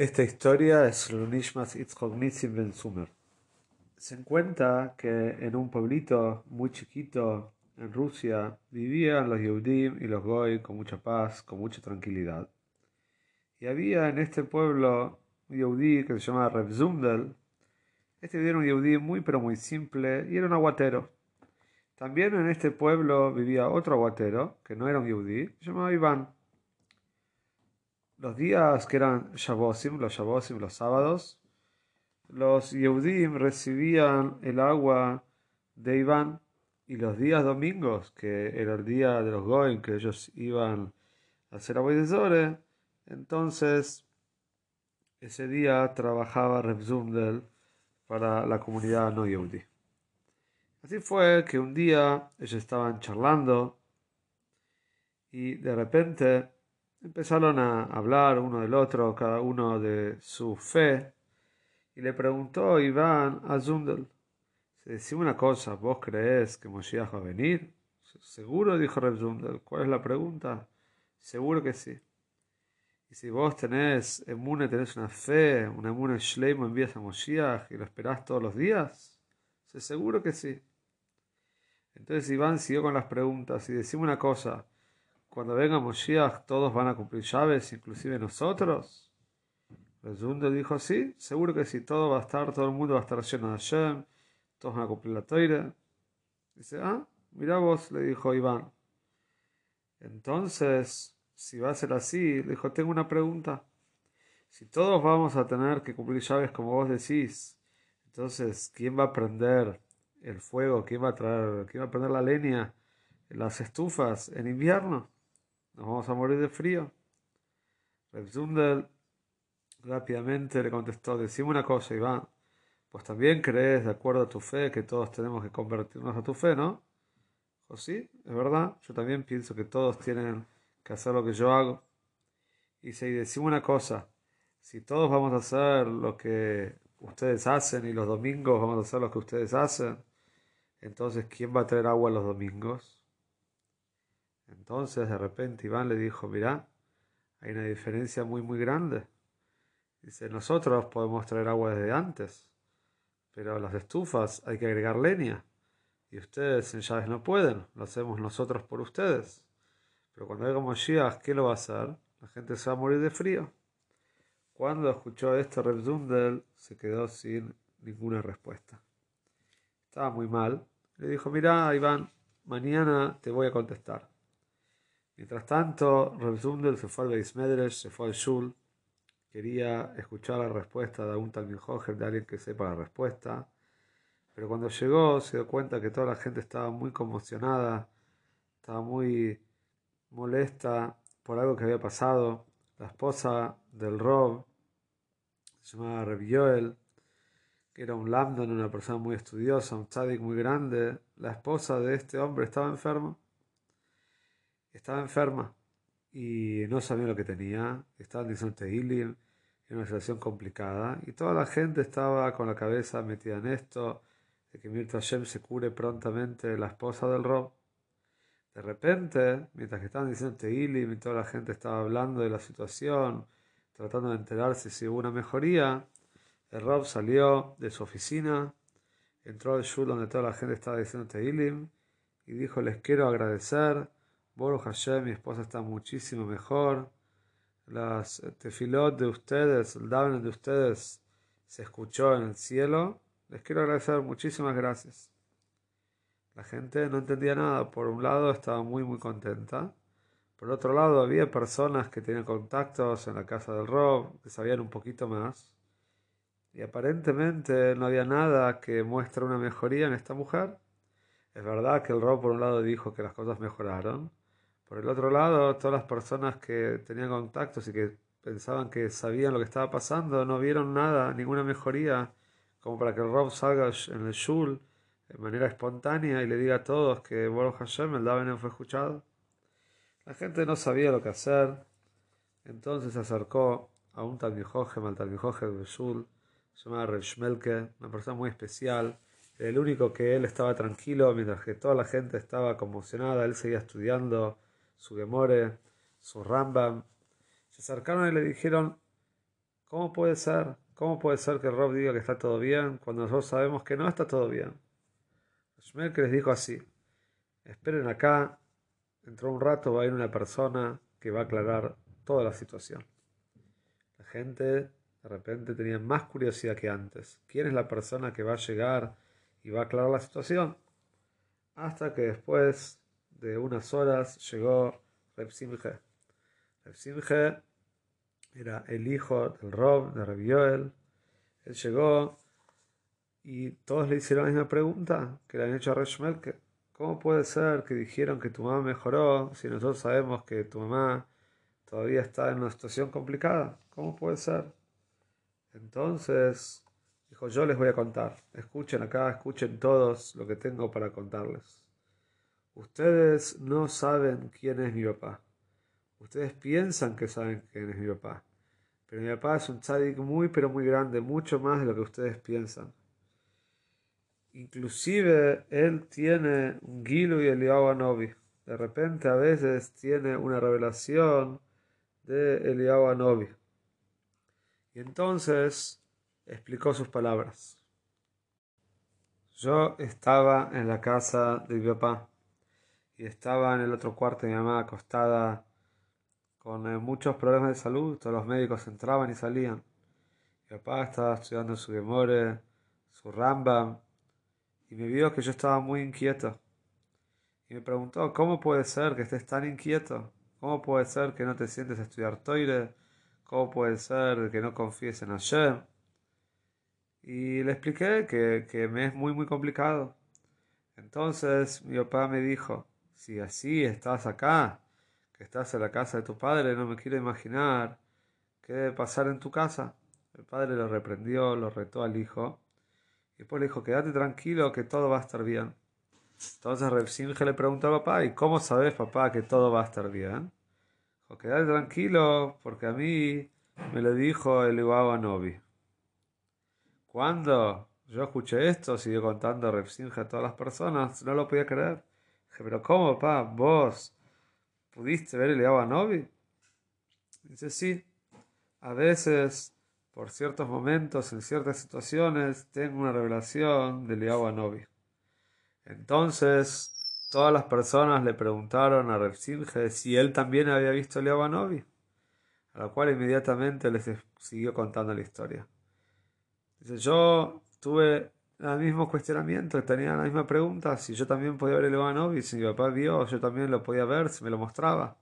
Esta historia es Lunishmas Itzchok Ben Sumer. Se encuentra que en un pueblito muy chiquito en Rusia vivían los Yehudim y los Goy con mucha paz, con mucha tranquilidad. Y había en este pueblo un Yehudí que se llamaba Reb Zundel. Este era un Yehudí muy pero muy simple y era un aguatero. También en este pueblo vivía otro aguatero que no era un Yehudí, se llamaba Iván los días que eran Shabbosim, los Shabbosim, los sábados, los Yehudim recibían el agua de Iván y los días domingos, que era el día de los Goim, que ellos iban a hacer agua de Zore, entonces ese día trabajaba Reb Zundel para la comunidad no Yehudi. Así fue que un día ellos estaban charlando y de repente Empezaron a hablar uno del otro, cada uno de su fe, y le preguntó Iván a Zundel, decime una cosa, ¿vos crees que Moshiach va a venir? Seguro, dijo Reb Zundel. ¿Cuál es la pregunta? Seguro que sí. Y si vos tenés emune, tenés una fe, una emune shleimo, envías a Moshiach y lo esperás todos los días, seguro que sí. Entonces Iván siguió con las preguntas y decime una cosa, cuando venga Moshiach todos van a cumplir llaves, inclusive nosotros? El dijo, sí, seguro que sí, todo va a estar, todo el mundo va a estar lleno de Hashem, todos van a cumplir la toira. Dice, ah, mira vos, le dijo Iván. Entonces, si va a ser así, le dijo, tengo una pregunta. Si todos vamos a tener que cumplir llaves como vos decís, entonces, ¿quién va a prender el fuego? ¿Quién va a traer, quién va a prender la leña las estufas en invierno? Nos vamos a morir de frío. Reb rápidamente le contestó, decime una cosa, Iván, pues también crees, de acuerdo a tu fe, que todos tenemos que convertirnos a tu fe, ¿no? O sí, es verdad, yo también pienso que todos tienen que hacer lo que yo hago. Y si decime una cosa, si todos vamos a hacer lo que ustedes hacen y los domingos vamos a hacer lo que ustedes hacen, entonces ¿quién va a traer agua los domingos? Entonces de repente Iván le dijo, mira, hay una diferencia muy muy grande. Dice, nosotros podemos traer agua desde antes, pero las estufas hay que agregar leña. Y ustedes en llaves no pueden, lo hacemos nosotros por ustedes. Pero cuando haya Moshiach, ¿qué lo va a hacer? La gente se va a morir de frío. Cuando escuchó esto, Reb Zundel se quedó sin ninguna respuesta. Estaba muy mal. Le dijo, mira, Iván, mañana te voy a contestar. Mientras tanto, Reb se fue al Beis se fue al Shul, quería escuchar la respuesta de un Talmud de alguien que sepa la respuesta, pero cuando llegó se dio cuenta que toda la gente estaba muy conmocionada, estaba muy molesta por algo que había pasado. La esposa del Rob, se llamaba Reb Yoel, que era un Lambda, una persona muy estudiosa, un tzadik muy grande, la esposa de este hombre estaba enferma estaba enferma y no sabía lo que tenía, estaba en Tehilim, en una situación complicada, y toda la gente estaba con la cabeza metida en esto, de que Mirta Hashem se cure prontamente la esposa del Rob. De repente, mientras que estaban diciendo Tehilim y toda la gente estaba hablando de la situación, tratando de enterarse si hubo una mejoría, el Rob salió de su oficina, entró al shul donde toda la gente estaba diciendo Tehilim y dijo, les quiero agradecer Boruch Hashem, mi esposa está muchísimo mejor. Las tefilot de ustedes, el daven de ustedes se escuchó en el cielo. Les quiero agradecer, muchísimas gracias. La gente no entendía nada. Por un lado estaba muy muy contenta. Por otro lado había personas que tenían contactos en la casa del Rob, que sabían un poquito más. Y aparentemente no había nada que muestre una mejoría en esta mujer. Es verdad que el Rob por un lado dijo que las cosas mejoraron, por el otro lado, todas las personas que tenían contactos y que pensaban que sabían lo que estaba pasando, no vieron nada, ninguna mejoría, como para que Rob salga en el Shul de manera espontánea y le diga a todos que Baruch Hashem, el Daven fue escuchado. La gente no sabía lo que hacer, entonces se acercó a un Talmijojem, al Talmijojem de Shul, se llamaba Reb Shmelke, una persona muy especial, el único que él estaba tranquilo mientras que toda la gente estaba conmocionada, él seguía estudiando su Gemore, su Rambam. Se acercaron y le dijeron, ¿cómo puede ser? ¿Cómo puede ser que Rob diga que está todo bien cuando nosotros sabemos que no está todo bien? que les dijo así, esperen acá, dentro un rato va a ir una persona que va a aclarar toda la situación. La gente de repente tenía más curiosidad que antes. ¿Quién es la persona que va a llegar y va a aclarar la situación? Hasta que después de unas horas llegó Reb Simche. Reb era el hijo del Rob, de Reb Yoel. Él llegó y todos le hicieron la misma pregunta que le han hecho a Reb ¿Cómo puede ser que dijeron que tu mamá mejoró si nosotros sabemos que tu mamá todavía está en una situación complicada? ¿Cómo puede ser? Entonces dijo, yo les voy a contar. Escuchen acá, escuchen todos lo que tengo para contarles. Ustedes no saben quién es mi papá. Ustedes piensan que saben quién es mi papá. Pero mi papá es un tzadik muy, pero muy grande, mucho más de lo que ustedes piensan. Inclusive él tiene un Gilu y Eliyahu Anobi. De repente a veces tiene una revelación de Eliyahu Anobi. Y entonces explicó sus palabras. Yo estaba en la casa de mi papá y estaba en el otro cuarto mi mamá acostada con eh, muchos problemas de salud. Todos los médicos entraban y salían. Mi papá estaba estudiando su Gemore, su Rambam, y me vio que yo estaba muy inquieto. Y me preguntó, ¿cómo puede ser que estés tan inquieto? ¿Cómo puede ser que no te sientes a estudiar Toire? ¿Cómo puede ser que no confíes en Hashem? Y le expliqué que, que me es muy, muy complicado. Entonces mi papá me dijo, si así estás acá, que estás en la casa de tu padre, no me quiero imaginar qué debe pasar en tu casa. El padre lo reprendió, lo retó al hijo, y después le dijo, quédate tranquilo que todo va a estar bien. Entonces Reb le preguntó a papá, ¿y cómo sabes, papá, que todo va a estar bien? Dijo, quédate tranquilo, porque a mí me lo dijo el Iwaba Novi. Cuando yo escuché esto, siguió contando Reb a todas las personas, no lo podía creer. Pero ¿cómo, papá? ¿Vos pudiste ver el a Novi? Dice, sí. A veces, por ciertos momentos, en ciertas situaciones, tengo una revelación del a Novi. Entonces, todas las personas le preguntaron a Reb si él también había visto el a Novi. A lo cual inmediatamente les siguió contando la historia. Dice, yo tuve el mismo cuestionamiento, tenía la misma pregunta, si yo también podía ver el y si mi papá vio, yo también lo podía ver, si me lo mostraba.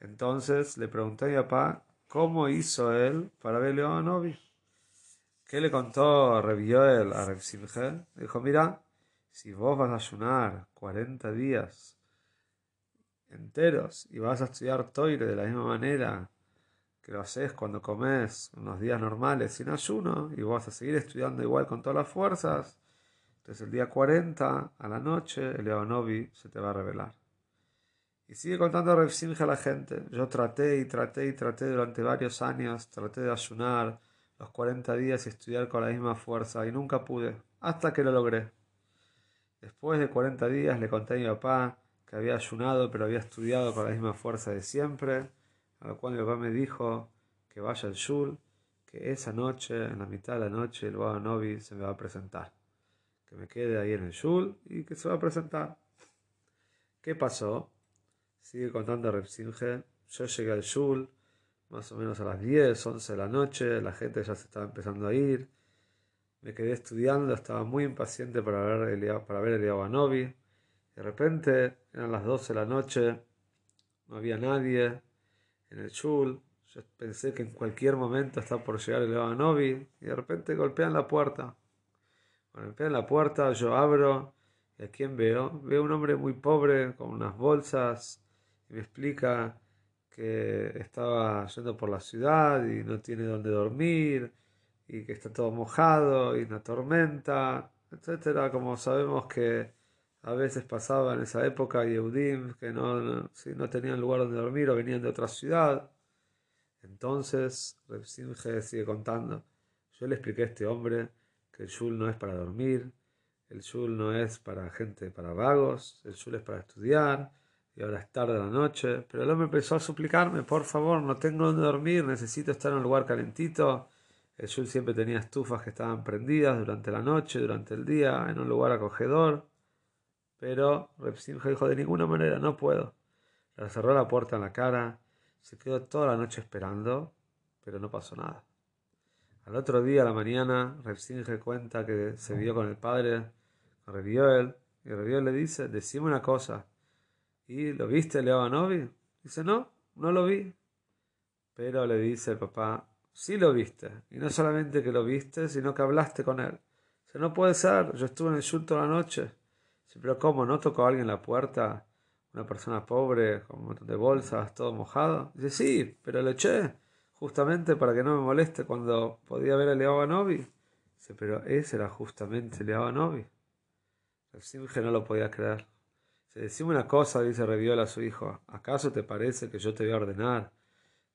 Entonces le pregunté a mi papá cómo hizo él para ver el Ivanovi. ¿Qué le contó Reviel a Reb Dijo, mira, si vos vas a ayunar 40 días enteros y vas a estudiar Toire de la misma manera que lo haces cuando comes unos días normales sin ayuno y vas a seguir estudiando igual con todas las fuerzas, entonces el día 40 a la noche el Leonovi se te va a revelar. Y sigue contando Rev a la gente. Yo traté y traté y traté durante varios años, traté de ayunar los 40 días y estudiar con la misma fuerza y nunca pude, hasta que lo logré. Después de 40 días le conté a mi papá que había ayunado pero había estudiado con la misma fuerza de siempre a lo cual mi papá me dijo que vaya al Shul, que esa noche, en la mitad de la noche, el Baba Novi se me va a presentar. Que me quede ahí en el Shul y que se va a presentar. ¿Qué pasó? Sigue contando Repsinge. Yo llegué al Shul más o menos a las 10, 11 de la noche, la gente ya se estaba empezando a ir. Me quedé estudiando, estaba muy impaciente para ver el, para ver. De repente eran las 12 de la noche, no había nadie, en el shul. Yo pensé que en cualquier momento está por llegar el Novi y de repente golpean la puerta. Golpean la puerta, yo abro y a veo? Veo un hombre muy pobre con unas bolsas y me explica que estaba yendo por la ciudad y no tiene dónde dormir y que está todo mojado y una tormenta, etcétera, como sabemos que a veces pasaba en esa época Yehudim que no, si no tenían lugar donde dormir o venían de otra ciudad. Entonces, Reb sigue contando. Yo le expliqué a este hombre que el shul no es para dormir, el shul no es para gente, para vagos, el shul es para estudiar, y ahora es tarde de la noche. Pero el hombre empezó a suplicarme, por favor, no tengo donde dormir, necesito estar en un lugar calentito. El shul siempre tenía estufas que estaban prendidas durante la noche, durante el día, en un lugar acogedor. Pero Repsimja dijo, de ninguna manera, no puedo. Le cerró la puerta en la cara, se quedó toda la noche esperando, pero no pasó nada. Al otro día, a la mañana, Repsinge cuenta que se vio con el padre, con Revioel, y Revioel le dice, decime una cosa, ¿y lo viste, Leovanovi? Dice, no, no lo vi. Pero le dice el papá, Sí lo viste. Y no solamente que lo viste, sino que hablaste con él. Dice, no puede ser, yo estuve en el shul toda la noche. Dice, pero ¿cómo? ¿No tocó alguien la puerta? Una persona pobre, con un montón de bolsas, todo mojado. Dice, sí, pero lo eché, justamente para que no me moleste cuando podía ver a Leovanovi. Dice, pero ese era justamente Leovanovi. El Simge no lo podía creer. Se decime una cosa, dice Reviola a su hijo. ¿Acaso te parece que yo te voy a ordenar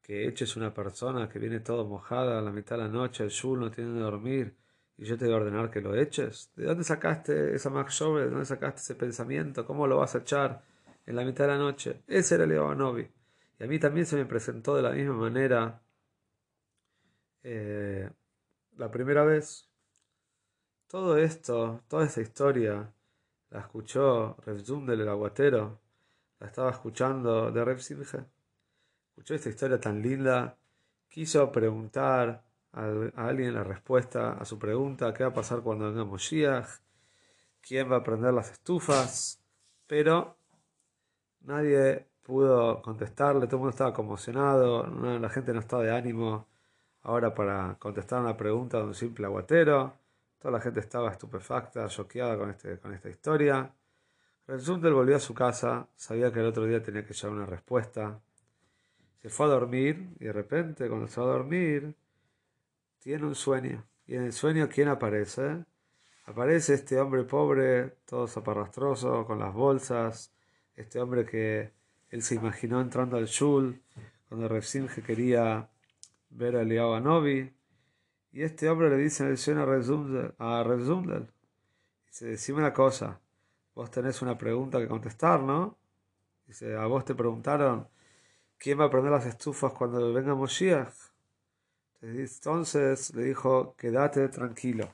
que eches una persona que viene todo mojada a la mitad de la noche, el shul no tiene de dormir, y yo te voy a ordenar que lo eches? ¿De dónde sacaste esa sobre? ¿De dónde sacaste ese pensamiento? ¿Cómo lo vas a echar en la mitad de la noche? Ese era Leovanovi. Y a mí también se me presentó de la misma manera eh, la primera vez. Todo esto, toda esta historia, la escuchó Rev del aguatero, la estaba escuchando de Rev escuchó esta historia tan linda, quiso preguntar a, alguien la respuesta a su pregunta, ¿qué va a pasar cuando venga Moshiach? ¿Quién va a prender las estufas? Pero nadie pudo contestarle, todo el mundo estaba conmocionado, la gente no estaba de ánimo ahora para contestar una pregunta de un simple aguatero. Toda la gente estaba estupefacta, choqueada con, este, con esta historia. Resulta volvió a su casa, sabía que el otro día tenía que llevar una respuesta se fue a dormir y de repente cuando se a dormir tiene un sueño. Y en el sueño, ¿quién aparece? Aparece este hombre pobre, todo zaparrastroso, con las bolsas. Este hombre que él se imaginó entrando al shul cuando Repsimge quería ver a Eliyahu Novi. Y este hombre le dice en el sueño a Rezundel, dice, decime una cosa, vos tenés una pregunta que contestar, ¿no? Dice, a vos te preguntaron ¿quién va a prender las estufas cuando venga Moshiach? Entonces le dijo, quédate tranquilo,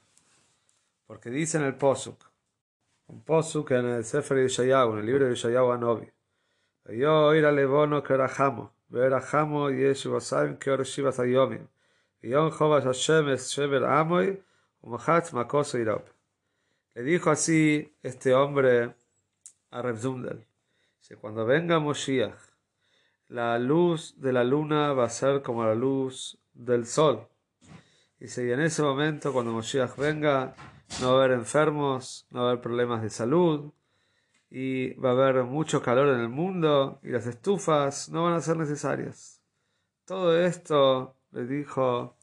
porque dice en el Posuk, un Posuk en el Sefer Yeshayahu, en el libro de Yeshayahu Anobi, yo ir al Ebono que rajamo, ver a rajamo y Yeshuvasayim que orshivas ayomim, y yon jovas Hashem es shever amoy, umachatz makoso irab. Le dijo así este hombre a Reb Zundel, cuando venga Moshiach, la luz de la luna va a ser como la luz del sol. Y si en ese momento, cuando Moshiach venga, no va a haber enfermos, no va a haber problemas de salud, y va a haber mucho calor en el mundo, y las estufas no van a ser necesarias. Todo esto le dijo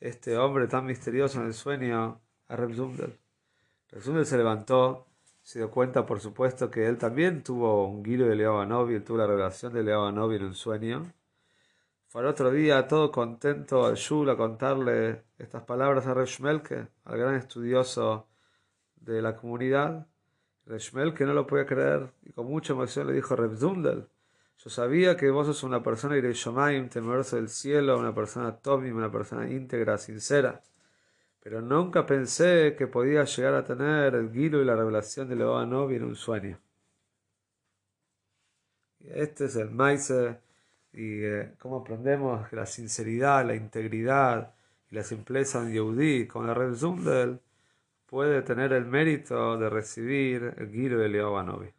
este hombre tan misterioso en el sueño a Reb Zundel. Reb se levantó se dio cuenta, por supuesto, que él también tuvo un guiro de Leovanovi, él tuvo la revelación de Leovanovi en un sueño. Fue al otro día todo contento al Shul a contarle estas palabras a Reshmelke, al gran estudioso de la comunidad. Reshmelke no lo podía creer y con mucha emoción le dijo Rebzundel, yo sabía que vos sos una persona Ireishomayim, temeroso del cielo, una persona Tomim, una persona íntegra, sincera pero nunca pensé que podía llegar a tener el guilo y la revelación de Novi en un sueño. Este es el maíz y eh, cómo aprendemos que la sinceridad, la integridad y la simpleza en Yehudi con la red Zundel puede tener el mérito de recibir el guilo de Novi.